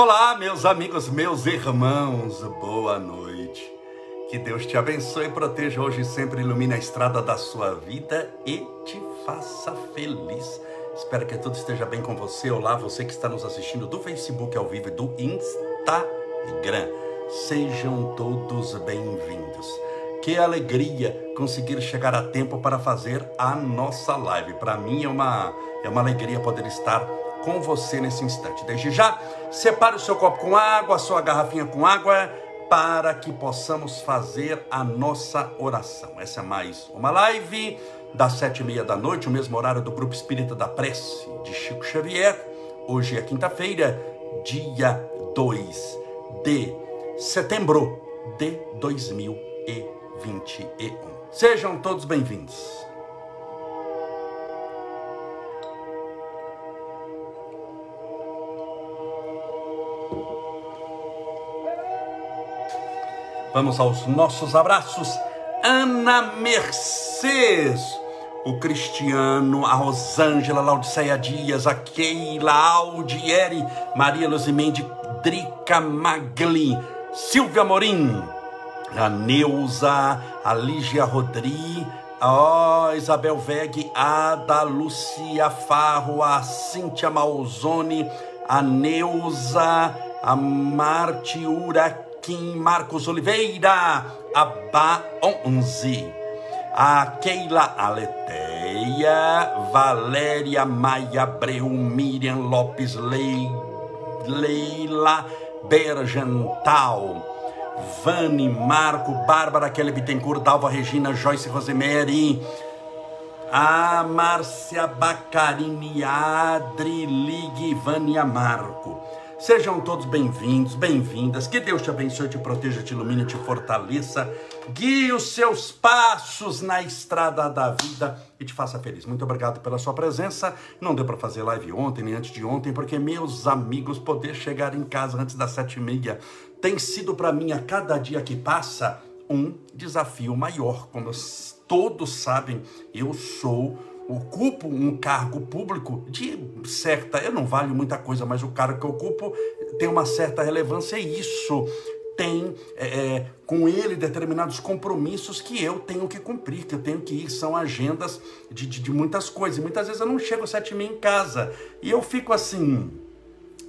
Olá, meus amigos, meus irmãos, boa noite. Que Deus te abençoe proteja hoje e sempre ilumine a estrada da sua vida e te faça feliz. Espero que tudo esteja bem com você. Olá, você que está nos assistindo do Facebook ao vivo e do Instagram. Sejam todos bem-vindos. Que alegria conseguir chegar a tempo para fazer a nossa live. Para mim é uma, é uma alegria poder estar com você nesse instante. Desde já, separe o seu copo com água, a sua garrafinha com água, para que possamos fazer a nossa oração. Essa é mais uma live das sete e meia da noite, o mesmo horário do Grupo Espírita da Prece de Chico Xavier. Hoje é quinta-feira, dia 2 de setembro de 2021. Sejam todos bem-vindos. Vamos aos nossos abraços. Ana Mercedes, o Cristiano, a Rosângela, Laudiceia Dias, a Keila, Aldieri, Maria Luzimendi, Drica Magli, Silvia Morim, a Neuza, a Lígia Rodri, a Isabel Veg, a da Lucia Farro, a Cíntia Malzone, a Neuza, a Marte Urac Joaquim Marcos Oliveira, Abá 11, a Keila Aleteia, Valéria Maia Abreu, Miriam Lopes Leila Bergental, Vani Marco, Bárbara Kelly Bittencourt, Dalva Regina, Joyce Rosemary, a Márcia Bacarini, Adri Ligue, Vânia Marco. Sejam todos bem-vindos, bem-vindas. Que Deus te abençoe, te proteja, te ilumine, te fortaleça. Guie os seus passos na estrada da vida e te faça feliz. Muito obrigado pela sua presença. Não deu para fazer live ontem nem antes de ontem, porque meus amigos, poder chegar em casa antes das sete e meia tem sido para mim a cada dia que passa um desafio maior. Como todos sabem, eu sou ocupo um cargo público de certa, eu não valho muita coisa, mas o cargo que eu ocupo tem uma certa relevância e isso tem é, é, com ele determinados compromissos que eu tenho que cumprir, que eu tenho que ir, são agendas de, de, de muitas coisas. E muitas vezes eu não chego às sete e meia em casa e eu fico assim.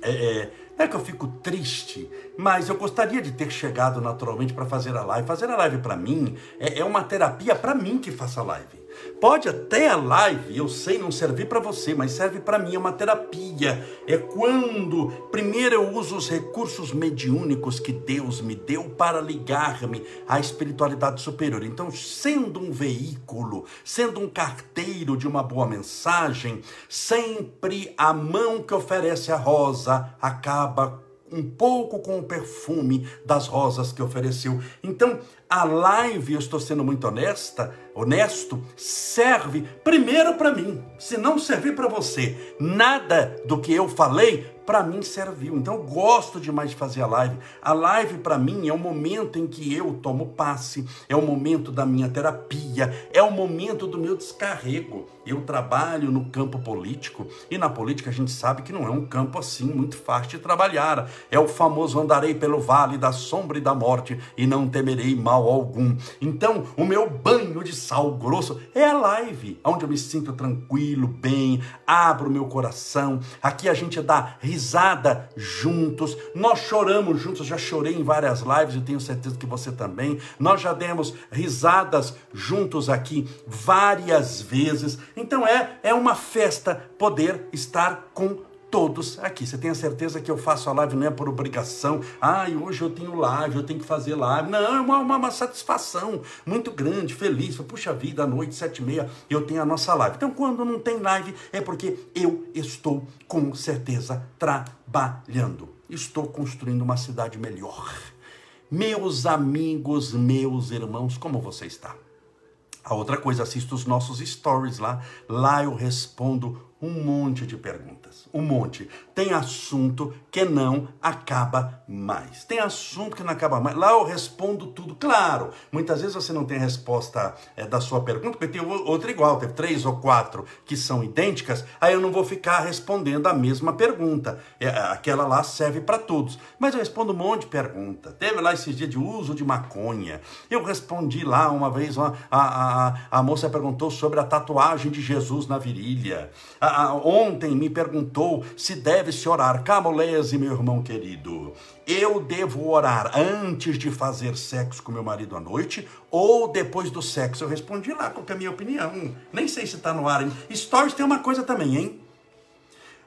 É, é não é que eu fico triste, mas eu gostaria de ter chegado naturalmente para fazer a live. Fazer a live para mim é, é uma terapia para mim que faça live. Pode até a live, eu sei, não servir para você, mas serve para mim, é uma terapia. É quando, primeiro, eu uso os recursos mediúnicos que Deus me deu para ligar-me à espiritualidade superior. Então, sendo um veículo, sendo um carteiro de uma boa mensagem, sempre a mão que oferece a rosa acaba um pouco com o perfume das rosas que ofereceu. Então, a live, eu estou sendo muito honesta, honesto, serve primeiro para mim. Se não servir para você, nada do que eu falei para mim serviu. Então eu gosto demais de fazer a live. A live para mim é o momento em que eu tomo passe, é o momento da minha terapia, é o momento do meu descarrego. Eu trabalho no campo político e na política a gente sabe que não é um campo assim muito fácil de trabalhar. É o famoso andarei pelo vale da sombra e da morte e não temerei mal algum. Então, o meu banho de sal grosso é a live, onde eu me sinto tranquilo, bem, abro meu coração. Aqui a gente dá risada juntos, nós choramos juntos, já chorei em várias lives e tenho certeza que você também. Nós já demos risadas juntos aqui várias vezes. Então é é uma festa poder estar com todos aqui. Você tem a certeza que eu faço a live não é por obrigação? Ai, hoje eu tenho live, eu tenho que fazer live. Não, é uma, uma, uma satisfação muito grande, feliz. Puxa vida, à noite, sete e meia, eu tenho a nossa live. Então, quando não tem live, é porque eu estou com certeza trabalhando. Estou construindo uma cidade melhor. Meus amigos, meus irmãos, como você está? A outra coisa, assista os nossos stories lá. Lá eu respondo um monte de perguntas, um monte. Tem assunto que não acaba mais. Tem assunto que não acaba mais. Lá eu respondo tudo. Claro, muitas vezes você não tem a resposta é, da sua pergunta, porque tem outra igual, teve três ou quatro que são idênticas, aí eu não vou ficar respondendo a mesma pergunta. É, aquela lá serve para todos. Mas eu respondo um monte de pergunta. Teve lá esses dias de uso de maconha. Eu respondi lá uma vez, uma, a, a, a moça perguntou sobre a tatuagem de Jesus na virilha. A, ontem me perguntou se deve se orar. Camolese, meu irmão querido, eu devo orar antes de fazer sexo com meu marido à noite ou depois do sexo? Eu respondi lá qual é a minha opinião. Nem sei se está no ar. Stories tem uma coisa também, hein?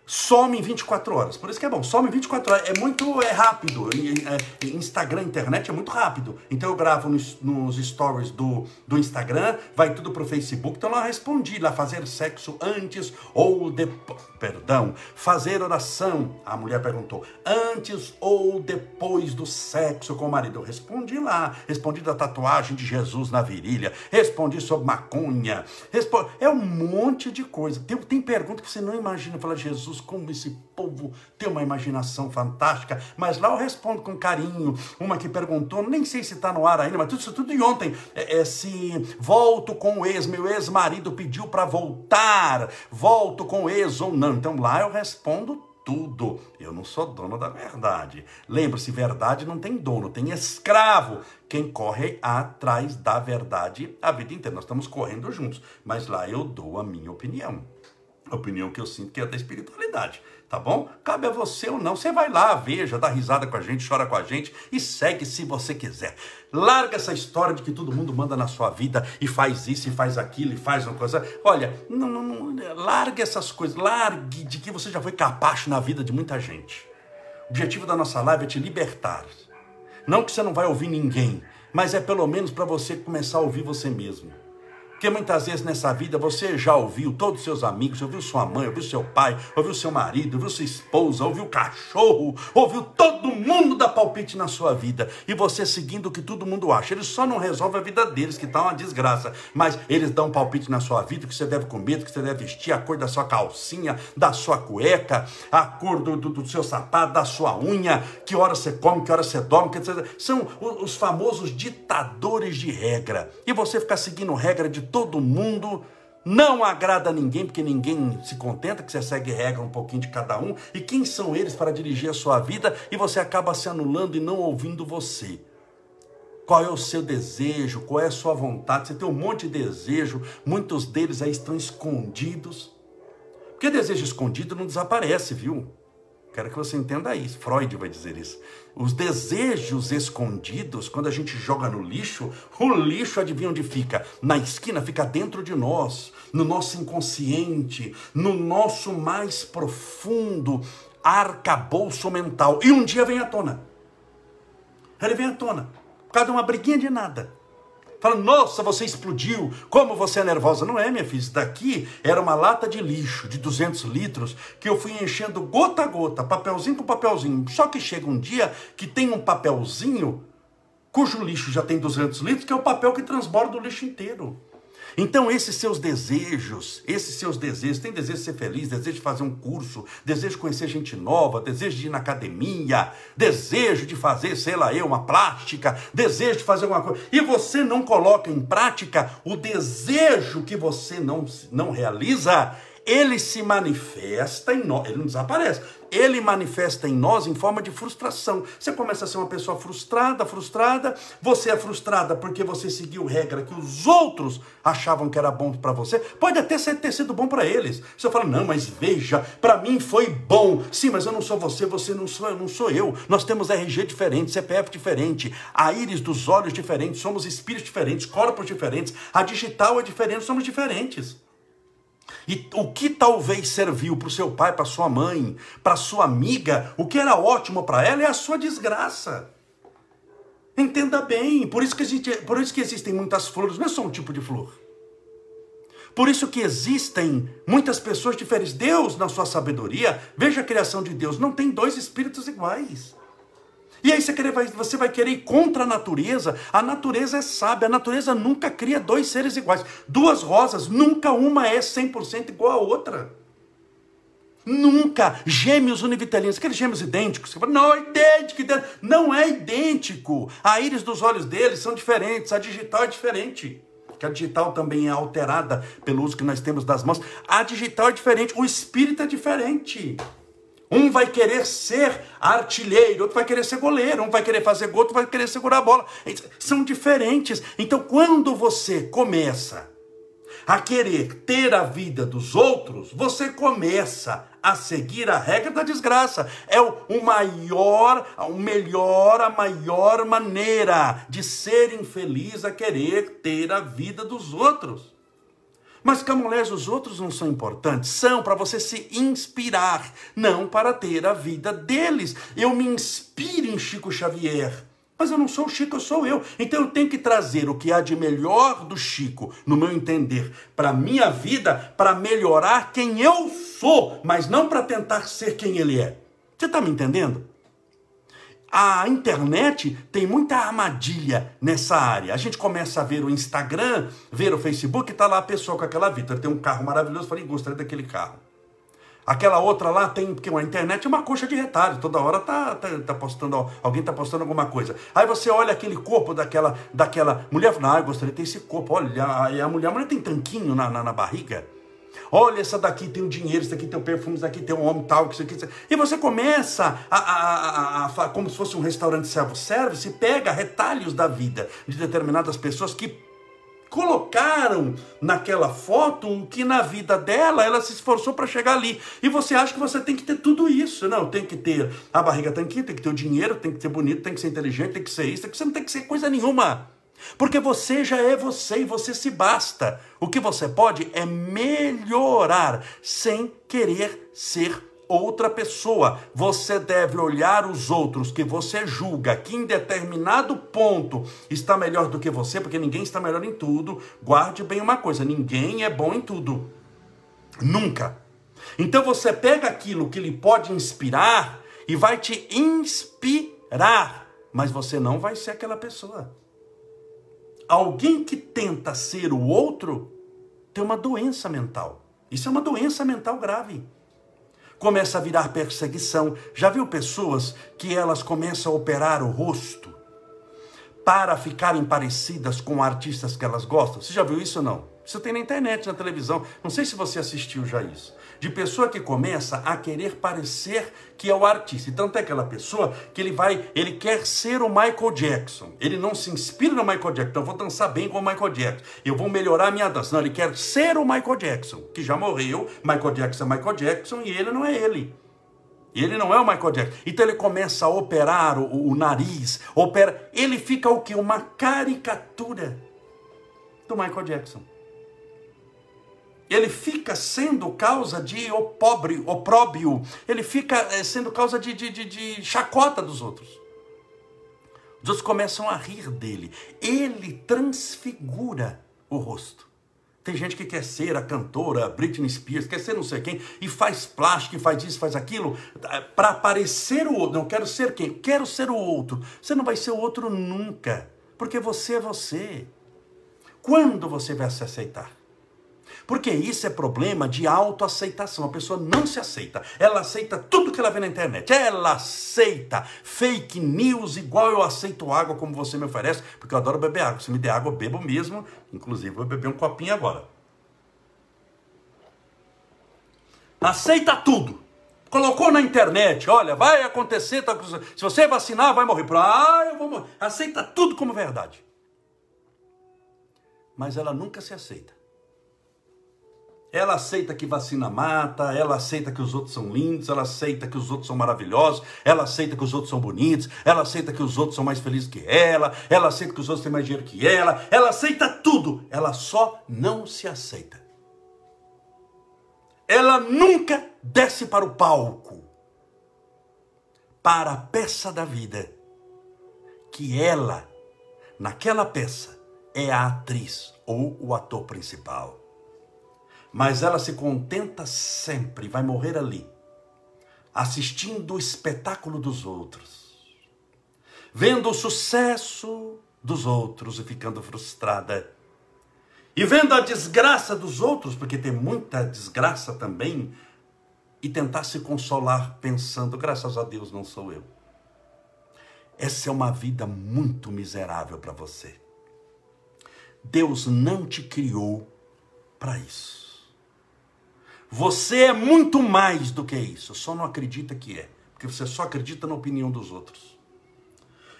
Some em 24 horas. Por isso que é bom, some em 24 horas. É muito é rápido. É, Instagram, internet é muito rápido. Então eu gravo nos, stories do, do Instagram, vai tudo pro Facebook. Então lá respondi lá, fazer sexo antes ou depois. Perdão, fazer oração. A mulher perguntou, antes ou depois do sexo com o marido? Eu respondi lá, respondi da tatuagem de Jesus na virilha, respondi sobre maconha, respondi... é um monte de coisa. Tem, tem pergunta que você não imagina. Fala, Jesus Jesus, como esse povo tem uma imaginação fantástica. Mas lá eu respondo com carinho. Uma que perguntou, nem sei se está no ar ainda, mas tudo isso tudo de ontem. É, é, se volto com o ex, meu ex-marido pediu para voltar, volto com o ex ou não. Então lá eu respondo tudo. Eu não sou dono da verdade. Lembre-se, verdade não tem dono, tem escravo. Quem corre atrás da verdade a vida inteira. Nós estamos correndo juntos, mas lá eu dou a minha opinião opinião que eu sinto que é da espiritualidade, tá bom? Cabe a você ou não. Você vai lá, veja, dá risada com a gente, chora com a gente e segue se você quiser. Larga essa história de que todo mundo manda na sua vida e faz isso e faz aquilo e faz uma coisa. Olha, não, não, não, largue essas coisas, largue de que você já foi capacho na vida de muita gente. O objetivo da nossa live é te libertar. Não que você não vai ouvir ninguém, mas é pelo menos para você começar a ouvir você mesmo. Porque muitas vezes nessa vida você já ouviu todos os seus amigos, ouviu sua mãe, ouviu seu pai, ouviu seu marido, ouviu sua esposa, ouviu o cachorro, ouviu todo mundo dar palpite na sua vida. E você seguindo o que todo mundo acha. Eles só não resolvem a vida deles, que está uma desgraça. Mas eles dão palpite na sua vida, que você deve comer, que você deve vestir, a cor da sua calcinha, da sua cueca, a cor do, do, do seu sapato, da sua unha, que hora você come, que hora você dorme. Que São os famosos ditadores de regra. E você ficar seguindo regra de todo mundo, não agrada a ninguém, porque ninguém se contenta que você segue regra um pouquinho de cada um. E quem são eles para dirigir a sua vida e você acaba se anulando e não ouvindo você? Qual é o seu desejo? Qual é a sua vontade? Você tem um monte de desejo, muitos deles aí estão escondidos. Porque desejo escondido não desaparece, viu? Quero que você entenda isso. Freud vai dizer isso. Os desejos escondidos, quando a gente joga no lixo, o lixo, adivinha onde fica? Na esquina, fica dentro de nós, no nosso inconsciente, no nosso mais profundo arcabouço mental. E um dia vem à tona. Ele vem à tona. Por causa de uma briguinha de nada. Fala, nossa, você explodiu, como você é nervosa. Não é, minha filha, isso daqui era uma lata de lixo de 200 litros que eu fui enchendo gota a gota, papelzinho com papelzinho. Só que chega um dia que tem um papelzinho cujo lixo já tem 200 litros, que é o papel que transborda o lixo inteiro. Então, esses seus desejos, esses seus desejos, tem desejo de ser feliz, desejo de fazer um curso, desejo de conhecer gente nova, desejo de ir na academia, desejo de fazer, sei lá eu, uma plástica, desejo de fazer alguma coisa, e você não coloca em prática o desejo que você não, não realiza, ele se manifesta em nós, ele não desaparece, ele manifesta em nós em forma de frustração. Você começa a ser uma pessoa frustrada, frustrada, você é frustrada porque você seguiu regra que os outros achavam que era bom para você, pode até ter sido bom para eles. Você fala, não, mas veja, para mim foi bom. Sim, mas eu não sou você, você não sou eu, não sou eu. Nós temos RG diferente, CPF diferente, a íris dos olhos diferente, somos espíritos diferentes, corpos diferentes, a digital é diferente, somos diferentes. E o que talvez serviu para o seu pai, para sua mãe, para sua amiga, o que era ótimo para ela é a sua desgraça. Entenda bem, por isso, que por isso que existem muitas flores, não é só um tipo de flor. Por isso que existem muitas pessoas diferentes. Deus, na sua sabedoria, veja a criação de Deus, não tem dois espíritos iguais. E aí você, querer, você vai querer ir contra a natureza. A natureza é sábia, a natureza nunca cria dois seres iguais. Duas rosas, nunca uma é 100% igual à outra. Nunca. Gêmeos univitelinos, aqueles gêmeos idênticos. Não, é idêntico, idêntico. Não é idêntico. A íris dos olhos deles são diferentes, a digital é diferente. Que a digital também é alterada pelo uso que nós temos das mãos. A digital é diferente, o espírito é diferente. Um vai querer ser artilheiro, outro vai querer ser goleiro, um vai querer fazer gol, outro vai querer segurar a bola. São diferentes. Então, quando você começa a querer ter a vida dos outros, você começa a seguir a regra da desgraça. É o, maior, o melhor, a maior maneira de ser infeliz a querer ter a vida dos outros. Mas Camulés, os outros não são importantes? São para você se inspirar, não para ter a vida deles. Eu me inspiro em Chico Xavier mas eu não sou o Chico, eu sou eu. Então eu tenho que trazer o que há de melhor do Chico, no meu entender, para a minha vida, para melhorar quem eu sou, mas não para tentar ser quem ele é. Você está me entendendo? A internet tem muita armadilha nessa área. A gente começa a ver o Instagram, ver o Facebook, está lá a pessoa com aquela vida. Tem um carro maravilhoso, falei, gostaria daquele carro. Aquela outra lá tem, porque a internet é uma coxa de retalho, toda hora tá, tá, tá postando, alguém tá postando alguma coisa. Aí você olha aquele corpo daquela, daquela mulher, fala, ah, eu gostaria de ter esse corpo, olha, a, a mulher, a mulher tem tanquinho na, na, na barriga. Olha, essa daqui tem o dinheiro, essa daqui tem o perfume, essa daqui tem um homem tal, isso aqui. Isso aqui. E você começa a, a, a, a, como se fosse um restaurante self-service, e pega retalhos da vida de determinadas pessoas que colocaram naquela foto o que na vida dela ela se esforçou para chegar ali. E você acha que você tem que ter tudo isso. Não, tem que ter a barriga tanquinha, tem que ter o dinheiro, tem que ser bonito, tem que ser inteligente, tem que ser isso, tem que você não tem que ser coisa nenhuma. Porque você já é você e você se basta. O que você pode é melhorar sem querer ser outra pessoa. Você deve olhar os outros que você julga que em determinado ponto está melhor do que você, porque ninguém está melhor em tudo. Guarde bem uma coisa: ninguém é bom em tudo. Nunca. Então você pega aquilo que lhe pode inspirar e vai te inspirar, mas você não vai ser aquela pessoa. Alguém que tenta ser o outro tem uma doença mental. Isso é uma doença mental grave começa a virar perseguição. Já viu pessoas que elas começam a operar o rosto para ficarem parecidas com artistas que elas gostam? Você já viu isso ou não? Isso tem na internet, na televisão. Não sei se você assistiu já isso. De pessoa que começa a querer parecer que é o artista. Então tem aquela pessoa que ele vai, ele quer ser o Michael Jackson. Ele não se inspira no Michael Jackson. Então eu vou dançar bem com o Michael Jackson. Eu vou melhorar a minha dança. Não, ele quer ser o Michael Jackson, que já morreu. Michael Jackson é Michael Jackson e ele não é ele. Ele não é o Michael Jackson. Então ele começa a operar o, o nariz, opera. Ele fica o que? Uma caricatura do Michael Jackson ele fica sendo causa de opróbrio, opróbio, ele fica eh, sendo causa de, de, de, de chacota dos outros. Os outros começam a rir dele. Ele transfigura o rosto. Tem gente que quer ser a cantora Britney Spears, quer ser não sei quem, e faz plástico, e faz isso, faz aquilo, eh, para parecer o outro. Não quero ser quem? Quero ser o outro. Você não vai ser o outro nunca, porque você é você. Quando você vai se aceitar? Porque isso é problema de autoaceitação. A pessoa não se aceita. Ela aceita tudo que ela vê na internet. Ela aceita fake news igual eu aceito água como você me oferece, porque eu adoro beber água. Se me der água, eu bebo mesmo. Inclusive, vou beber um copinho agora. Aceita tudo. Colocou na internet, olha, vai acontecer, tá, se você vacinar, vai morrer. Ah, eu vou morrer. Aceita tudo como verdade. Mas ela nunca se aceita. Ela aceita que vacina mata, ela aceita que os outros são lindos, ela aceita que os outros são maravilhosos, ela aceita que os outros são bonitos, ela aceita que os outros são mais felizes que ela, ela aceita que os outros têm mais dinheiro que ela, ela aceita tudo, ela só não se aceita. Ela nunca desce para o palco, para a peça da vida, que ela, naquela peça, é a atriz ou o ator principal mas ela se contenta sempre, vai morrer ali, assistindo o espetáculo dos outros, vendo o sucesso dos outros e ficando frustrada, e vendo a desgraça dos outros, porque tem muita desgraça também e tentar se consolar pensando, graças a Deus não sou eu. Essa é uma vida muito miserável para você. Deus não te criou para isso. Você é muito mais do que isso, só não acredita que é, porque você só acredita na opinião dos outros.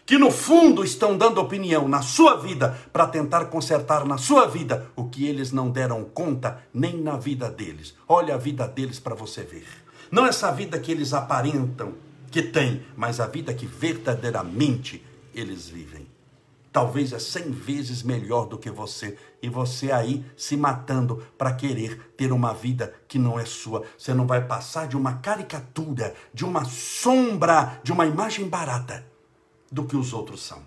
Que no fundo estão dando opinião na sua vida para tentar consertar na sua vida o que eles não deram conta nem na vida deles. Olha a vida deles para você ver. Não essa vida que eles aparentam que têm, mas a vida que verdadeiramente eles vivem talvez é cem vezes melhor do que você. E você aí se matando para querer ter uma vida que não é sua. Você não vai passar de uma caricatura, de uma sombra, de uma imagem barata do que os outros são.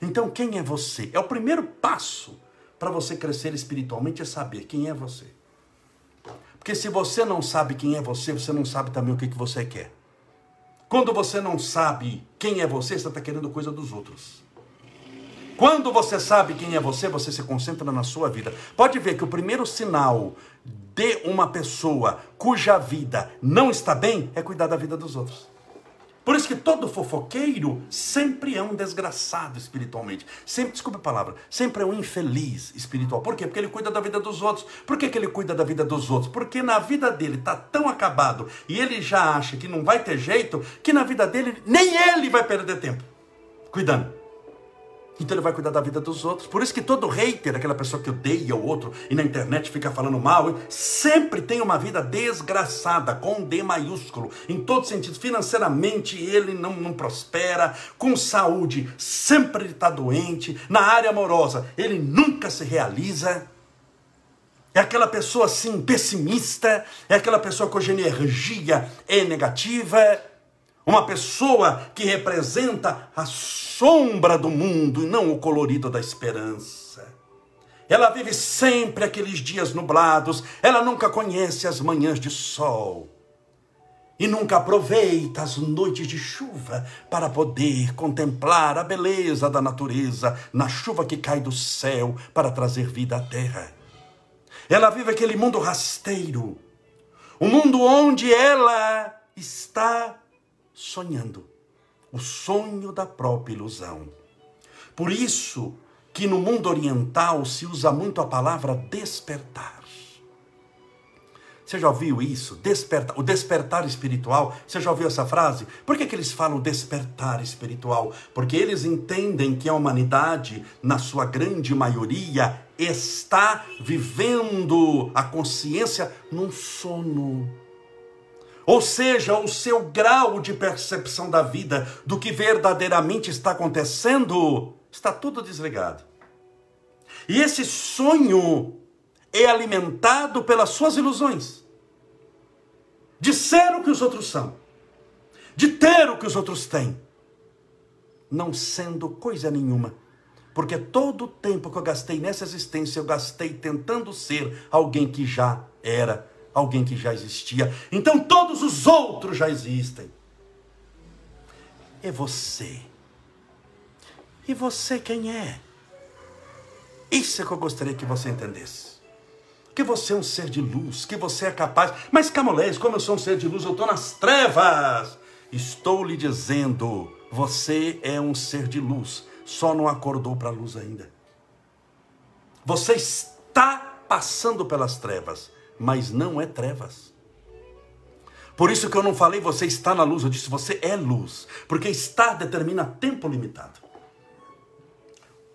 Então, quem é você? É o primeiro passo para você crescer espiritualmente é saber quem é você. Porque se você não sabe quem é você, você não sabe também o que, que você quer. Quando você não sabe quem é você, você está querendo coisa dos outros. Quando você sabe quem é você, você se concentra na sua vida. Pode ver que o primeiro sinal de uma pessoa cuja vida não está bem é cuidar da vida dos outros. Por isso que todo fofoqueiro sempre é um desgraçado espiritualmente. Sempre, desculpa a palavra, sempre é um infeliz espiritual. Por quê? Porque ele cuida da vida dos outros. Por que, que ele cuida da vida dos outros? Porque na vida dele está tão acabado e ele já acha que não vai ter jeito, que na vida dele nem ele vai perder tempo cuidando. Então ele vai cuidar da vida dos outros. Por isso que todo hater, aquela pessoa que odeia o outro e na internet fica falando mal, sempre tem uma vida desgraçada, com D maiúsculo. Em todo sentido. Financeiramente ele não, não prospera. Com saúde, sempre ele está doente. Na área amorosa, ele nunca se realiza. É aquela pessoa assim, pessimista. É aquela pessoa cuja energia é negativa uma pessoa que representa a sombra do mundo e não o colorido da esperança. Ela vive sempre aqueles dias nublados, ela nunca conhece as manhãs de sol e nunca aproveita as noites de chuva para poder contemplar a beleza da natureza na chuva que cai do céu para trazer vida à terra. Ela vive aquele mundo rasteiro, um mundo onde ela está sonhando. O sonho da própria ilusão. Por isso que no mundo oriental se usa muito a palavra despertar. Você já ouviu isso? Despertar, o despertar espiritual. Você já ouviu essa frase? Por que, que eles falam despertar espiritual? Porque eles entendem que a humanidade, na sua grande maioria, está vivendo a consciência num sono ou seja, o seu grau de percepção da vida, do que verdadeiramente está acontecendo, está tudo desligado. E esse sonho é alimentado pelas suas ilusões de ser o que os outros são, de ter o que os outros têm, não sendo coisa nenhuma. Porque todo o tempo que eu gastei nessa existência, eu gastei tentando ser alguém que já era alguém que já existia. Então todos os outros já existem. É você. E você quem é? Isso é que eu gostaria que você entendesse. Que você é um ser de luz, que você é capaz. Mas Camolés, como eu sou um ser de luz, eu estou nas trevas. Estou lhe dizendo, você é um ser de luz, só não acordou para a luz ainda. Você está passando pelas trevas, mas não é trevas. Por isso que eu não falei você está na luz, eu disse você é luz, porque estar determina tempo limitado.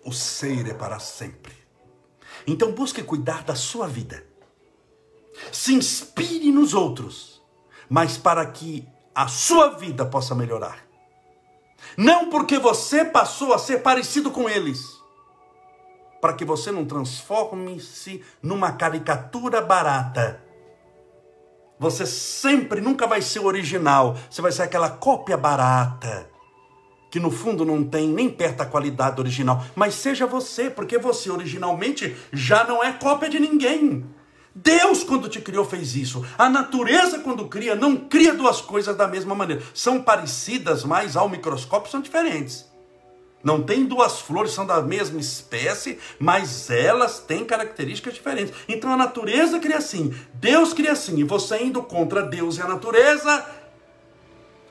O ser é para sempre. Então busque cuidar da sua vida. Se inspire nos outros, mas para que a sua vida possa melhorar. Não porque você passou a ser parecido com eles, para que você não transforme-se numa caricatura barata. Você sempre nunca vai ser original, você vai ser aquela cópia barata, que no fundo não tem nem perto a qualidade original. Mas seja você, porque você originalmente já não é cópia de ninguém. Deus, quando te criou, fez isso. A natureza, quando cria, não cria duas coisas da mesma maneira. São parecidas, mas ao microscópio são diferentes. Não tem duas flores, são da mesma espécie, mas elas têm características diferentes. Então a natureza cria assim, Deus cria assim, e você indo contra Deus e a natureza,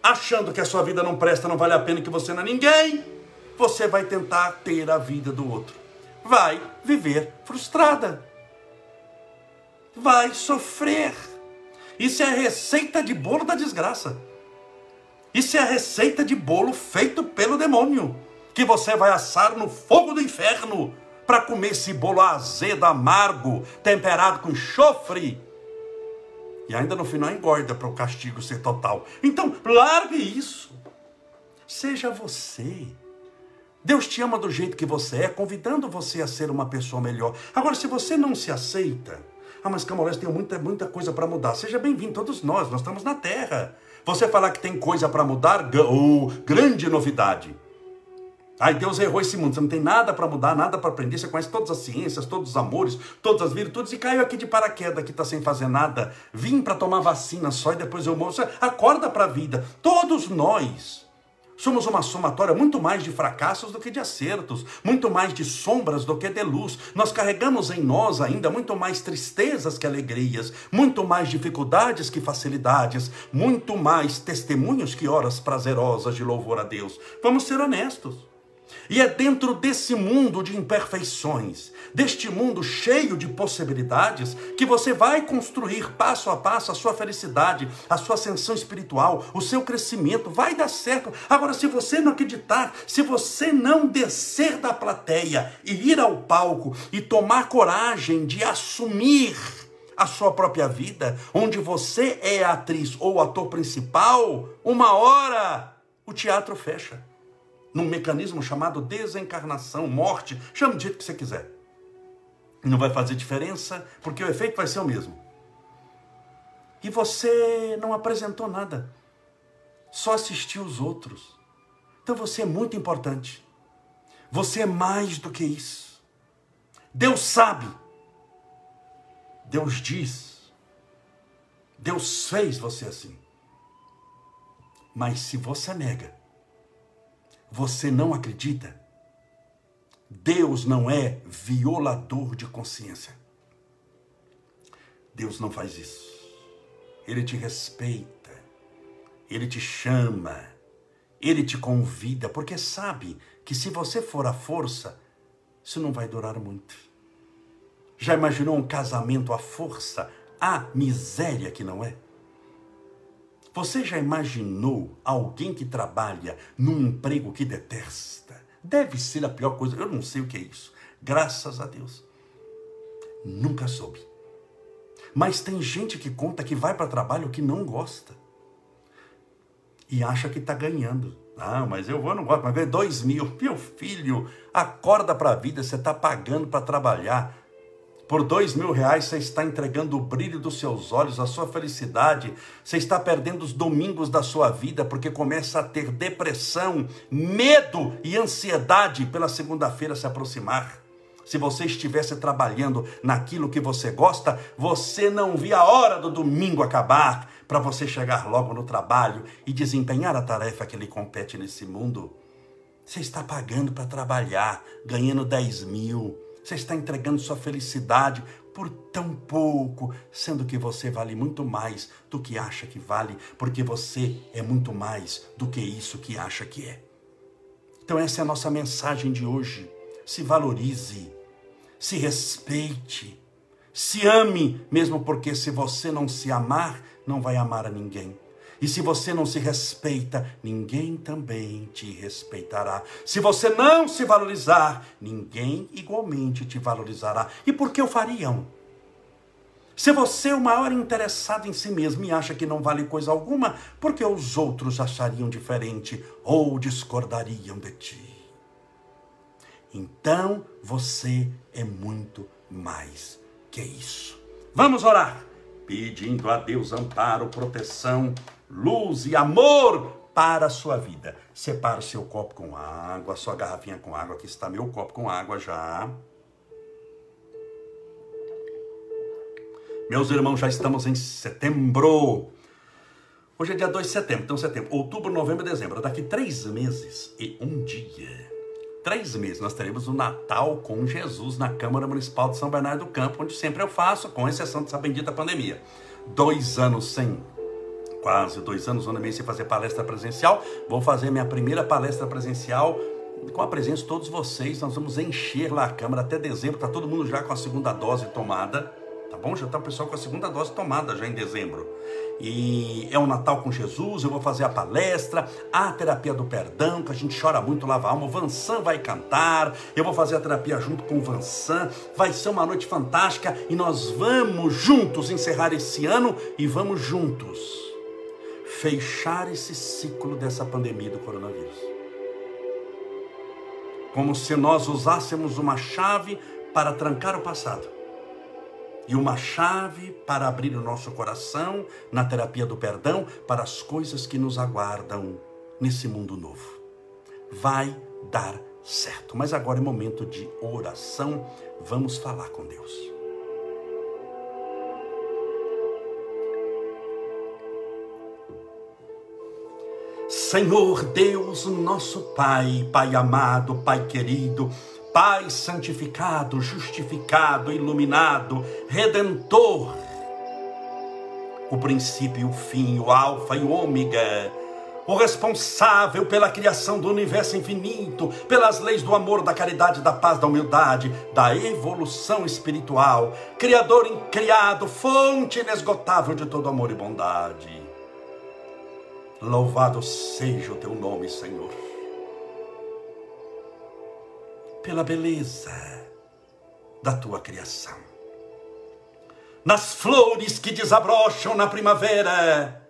achando que a sua vida não presta, não vale a pena, que você não é ninguém, você vai tentar ter a vida do outro. Vai viver frustrada. Vai sofrer. Isso é a receita de bolo da desgraça. Isso é a receita de bolo feito pelo demônio que você vai assar no fogo do inferno para comer esse bolo azedo, amargo, temperado com enxofre. E ainda no final engorda para o castigo ser total. Então, largue isso. Seja você. Deus te ama do jeito que você é, convidando você a ser uma pessoa melhor. Agora, se você não se aceita, ah, mas Camolés tem muita, muita coisa para mudar. Seja bem-vindo, todos nós, nós estamos na Terra. Você falar que tem coisa para mudar, oh, grande novidade. Ai, Deus errou esse mundo, você não tem nada para mudar, nada para aprender, você conhece todas as ciências, todos os amores, todas as virtudes e caiu aqui de paraquedas, que está sem fazer nada. Vim para tomar vacina só e depois eu morro. Você acorda para a vida. Todos nós somos uma somatória muito mais de fracassos do que de acertos, muito mais de sombras do que de luz. Nós carregamos em nós ainda muito mais tristezas que alegrias, muito mais dificuldades que facilidades, muito mais testemunhos que horas prazerosas de louvor a Deus. Vamos ser honestos. E é dentro desse mundo de imperfeições, deste mundo cheio de possibilidades, que você vai construir passo a passo a sua felicidade, a sua ascensão espiritual, o seu crescimento. Vai dar certo. Agora, se você não acreditar, se você não descer da plateia e ir ao palco e tomar coragem de assumir a sua própria vida, onde você é atriz ou ator principal, uma hora o teatro fecha num mecanismo chamado desencarnação, morte, chame do jeito que você quiser. Não vai fazer diferença, porque o efeito vai ser o mesmo. E você não apresentou nada, só assistiu os outros. Então você é muito importante. Você é mais do que isso. Deus sabe. Deus diz. Deus fez você assim. Mas se você nega, você não acredita? Deus não é violador de consciência. Deus não faz isso. Ele te respeita, ele te chama, ele te convida, porque sabe que se você for à força, isso não vai durar muito. Já imaginou um casamento à força? A miséria que não é? Você já imaginou alguém que trabalha num emprego que detesta? Deve ser a pior coisa. Eu não sei o que é isso. Graças a Deus. Nunca soube. Mas tem gente que conta que vai para trabalho que não gosta. E acha que está ganhando. Ah, mas eu vou, não gosto, mas ganho dois mil. Meu filho, acorda para a vida, você está pagando para trabalhar. Por dois mil reais você está entregando o brilho dos seus olhos, a sua felicidade. Você está perdendo os domingos da sua vida porque começa a ter depressão, medo e ansiedade pela segunda-feira se aproximar. Se você estivesse trabalhando naquilo que você gosta, você não via a hora do domingo acabar para você chegar logo no trabalho e desempenhar a tarefa que lhe compete nesse mundo. Você está pagando para trabalhar, ganhando 10 mil, você está entregando sua felicidade por tão pouco, sendo que você vale muito mais do que acha que vale, porque você é muito mais do que isso que acha que é. Então, essa é a nossa mensagem de hoje. Se valorize, se respeite, se ame, mesmo porque se você não se amar, não vai amar a ninguém. E se você não se respeita, ninguém também te respeitará. Se você não se valorizar, ninguém igualmente te valorizará. E por que o fariam? Se você é o maior interessado em si mesmo e acha que não vale coisa alguma, porque os outros achariam diferente ou discordariam de ti. Então você é muito mais que isso. Vamos orar, pedindo a Deus amparo, proteção luz e amor para a sua vida. Separa o seu copo com água, a sua garrafinha com água. Aqui está meu copo com água já. Meus irmãos, já estamos em setembro. Hoje é dia 2 de setembro, então setembro, outubro, novembro, dezembro. Daqui três meses e um dia três meses nós teremos o Natal com Jesus na Câmara Municipal de São Bernardo do Campo, onde sempre eu faço, com exceção dessa bendita pandemia. Dois anos sem, quase dois anos, um ano e meio sem fazer palestra presencial. Vou fazer minha primeira palestra presencial com a presença de todos vocês. Nós vamos encher lá a Câmara até dezembro, está todo mundo já com a segunda dose tomada tá bom? Já está o pessoal com a segunda dose tomada já em dezembro. E é o Natal com Jesus, eu vou fazer a palestra, a terapia do perdão, que a gente chora muito, lava a alma. O Vansan vai cantar, eu vou fazer a terapia junto com o Vansan. Vai ser uma noite fantástica e nós vamos juntos encerrar esse ano e vamos juntos fechar esse ciclo dessa pandemia do coronavírus. Como se nós usássemos uma chave para trancar o passado e uma chave para abrir o nosso coração na terapia do perdão para as coisas que nos aguardam nesse mundo novo. Vai dar certo. Mas agora é momento de oração. Vamos falar com Deus. Senhor Deus, nosso Pai, Pai amado, Pai querido, Pai santificado, justificado, iluminado, redentor, o princípio e o fim, o Alfa e o Ômega, o responsável pela criação do universo infinito, pelas leis do amor, da caridade, da paz, da humildade, da evolução espiritual, Criador incriado, fonte inesgotável de todo amor e bondade. Louvado seja o teu nome, Senhor pela beleza da tua criação. Nas flores que desabrocham na primavera,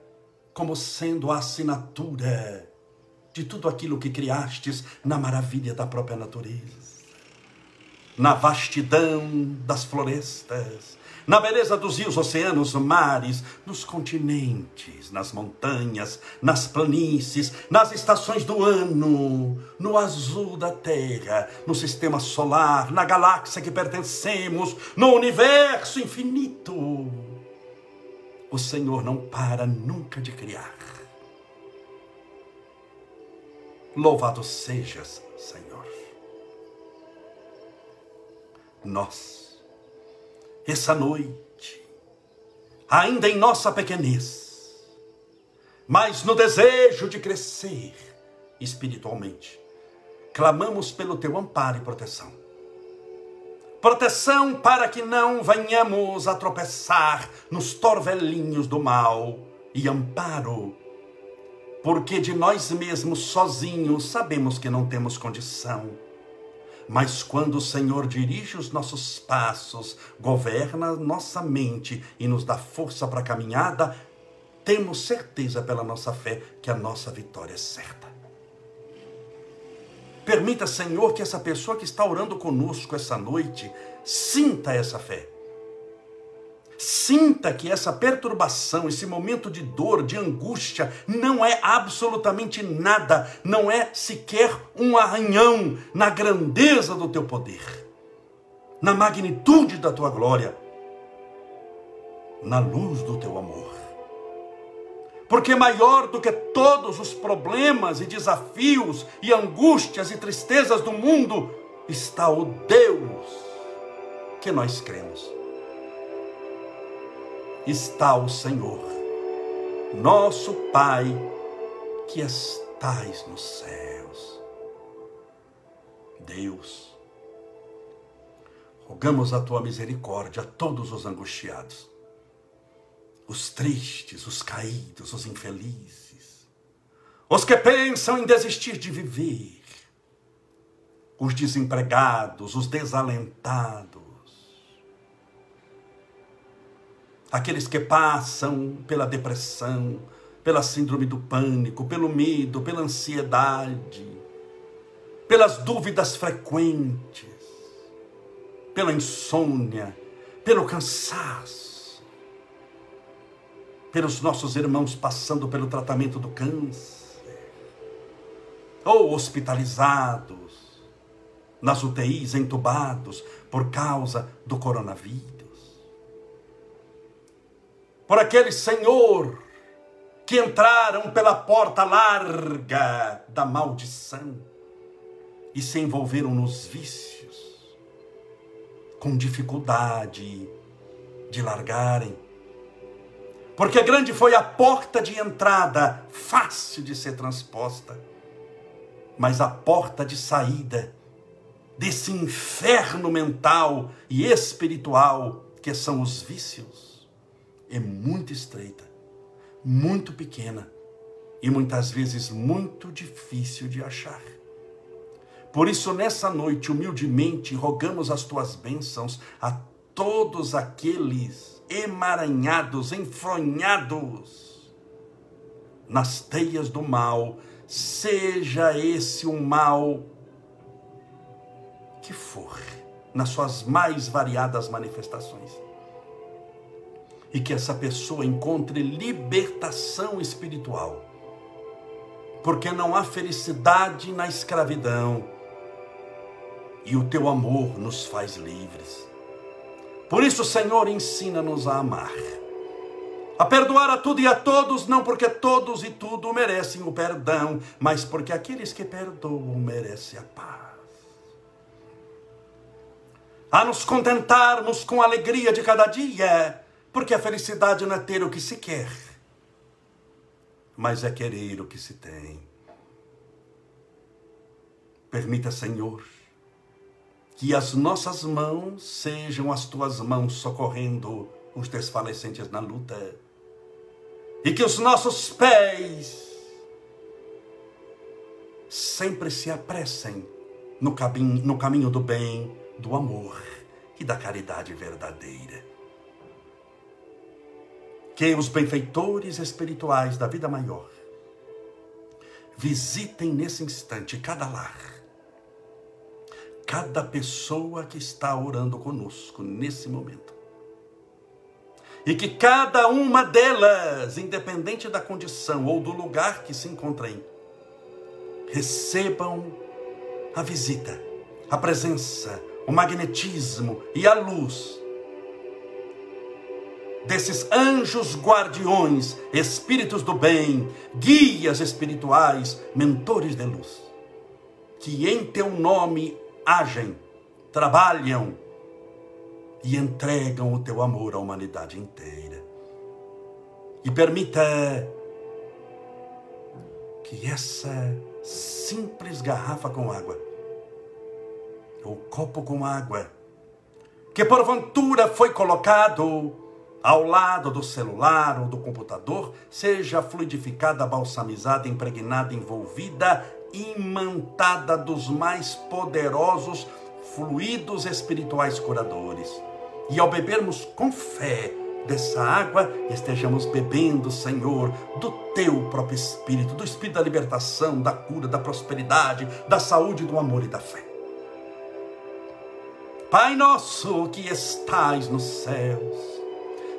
como sendo a assinatura de tudo aquilo que criastes na maravilha da própria natureza, na vastidão das florestas, na beleza dos rios, oceanos, mares, nos continentes, nas montanhas, nas planícies, nas estações do ano, no azul da terra, no sistema solar, na galáxia que pertencemos, no universo infinito. O Senhor não para nunca de criar. Louvado sejas, Senhor. Nós essa noite, ainda em nossa pequenez, mas no desejo de crescer espiritualmente, clamamos pelo teu amparo e proteção. Proteção para que não venhamos a tropeçar nos torvelinhos do mal e amparo, porque de nós mesmos sozinhos sabemos que não temos condição mas quando o Senhor dirige os nossos passos, governa nossa mente e nos dá força para a caminhada, temos certeza pela nossa fé que a nossa vitória é certa. Permita, Senhor, que essa pessoa que está orando conosco essa noite sinta essa fé Sinta que essa perturbação, esse momento de dor, de angústia, não é absolutamente nada, não é sequer um arranhão na grandeza do teu poder, na magnitude da tua glória, na luz do teu amor. Porque maior do que todos os problemas e desafios e angústias e tristezas do mundo está o Deus que nós cremos está o Senhor, nosso Pai, que estais nos céus. Deus, rogamos a tua misericórdia a todos os angustiados, os tristes, os caídos, os infelizes, os que pensam em desistir de viver, os desempregados, os desalentados, aqueles que passam pela depressão, pela síndrome do pânico, pelo medo, pela ansiedade, pelas dúvidas frequentes, pela insônia, pelo cansaço, pelos nossos irmãos passando pelo tratamento do câncer, ou hospitalizados, nas UTIs, entubados por causa do coronavírus por aquele Senhor que entraram pela porta larga da maldição e se envolveram nos vícios, com dificuldade de largarem. Porque grande foi a porta de entrada, fácil de ser transposta, mas a porta de saída desse inferno mental e espiritual que são os vícios é muito estreita, muito pequena e muitas vezes muito difícil de achar. Por isso, nessa noite, humildemente, rogamos as tuas bênçãos a todos aqueles emaranhados, enfronhados nas teias do mal, seja esse o mal que for, nas suas mais variadas manifestações. E que essa pessoa encontre libertação espiritual. Porque não há felicidade na escravidão. E o teu amor nos faz livres. Por isso, Senhor, ensina-nos a amar. A perdoar a tudo e a todos, não porque todos e tudo merecem o perdão, mas porque aqueles que perdoam merecem a paz a nos contentarmos com a alegria de cada dia, porque a felicidade não é ter o que se quer, mas é querer o que se tem. Permita, Senhor, que as nossas mãos sejam as tuas mãos socorrendo os desfalecentes na luta, e que os nossos pés sempre se apressem no caminho, no caminho do bem do amor e da caridade verdadeira. Que os benfeitores espirituais da vida maior visitem nesse instante cada lar, cada pessoa que está orando conosco nesse momento. E que cada uma delas, independente da condição ou do lugar que se encontrem, recebam a visita, a presença, o magnetismo e a luz desses anjos guardiões, espíritos do bem, guias espirituais, mentores de luz, que em teu nome agem, trabalham e entregam o teu amor à humanidade inteira. E permita que essa simples garrafa com água o copo com água, que porventura foi colocado ao lado do celular ou do computador, seja fluidificada, balsamizada, impregnada, envolvida, imantada dos mais poderosos fluidos espirituais curadores. E ao bebermos com fé dessa água, estejamos bebendo, Senhor, do teu próprio Espírito, do Espírito da libertação, da cura, da prosperidade, da saúde, do amor e da fé. Pai nosso que estais nos céus,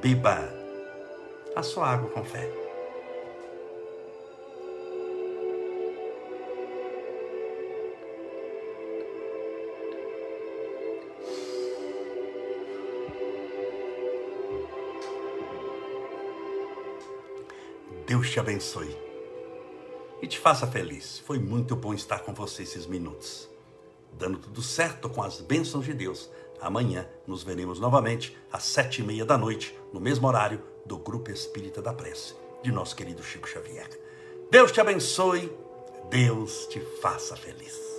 beba a sua água com fé. Deus te abençoe e te faça feliz. Foi muito bom estar com você esses minutos. Dando tudo certo com as bênçãos de Deus. Amanhã nos veremos novamente às sete e meia da noite, no mesmo horário do Grupo Espírita da Prece, de nosso querido Chico Xavier. Deus te abençoe, Deus te faça feliz.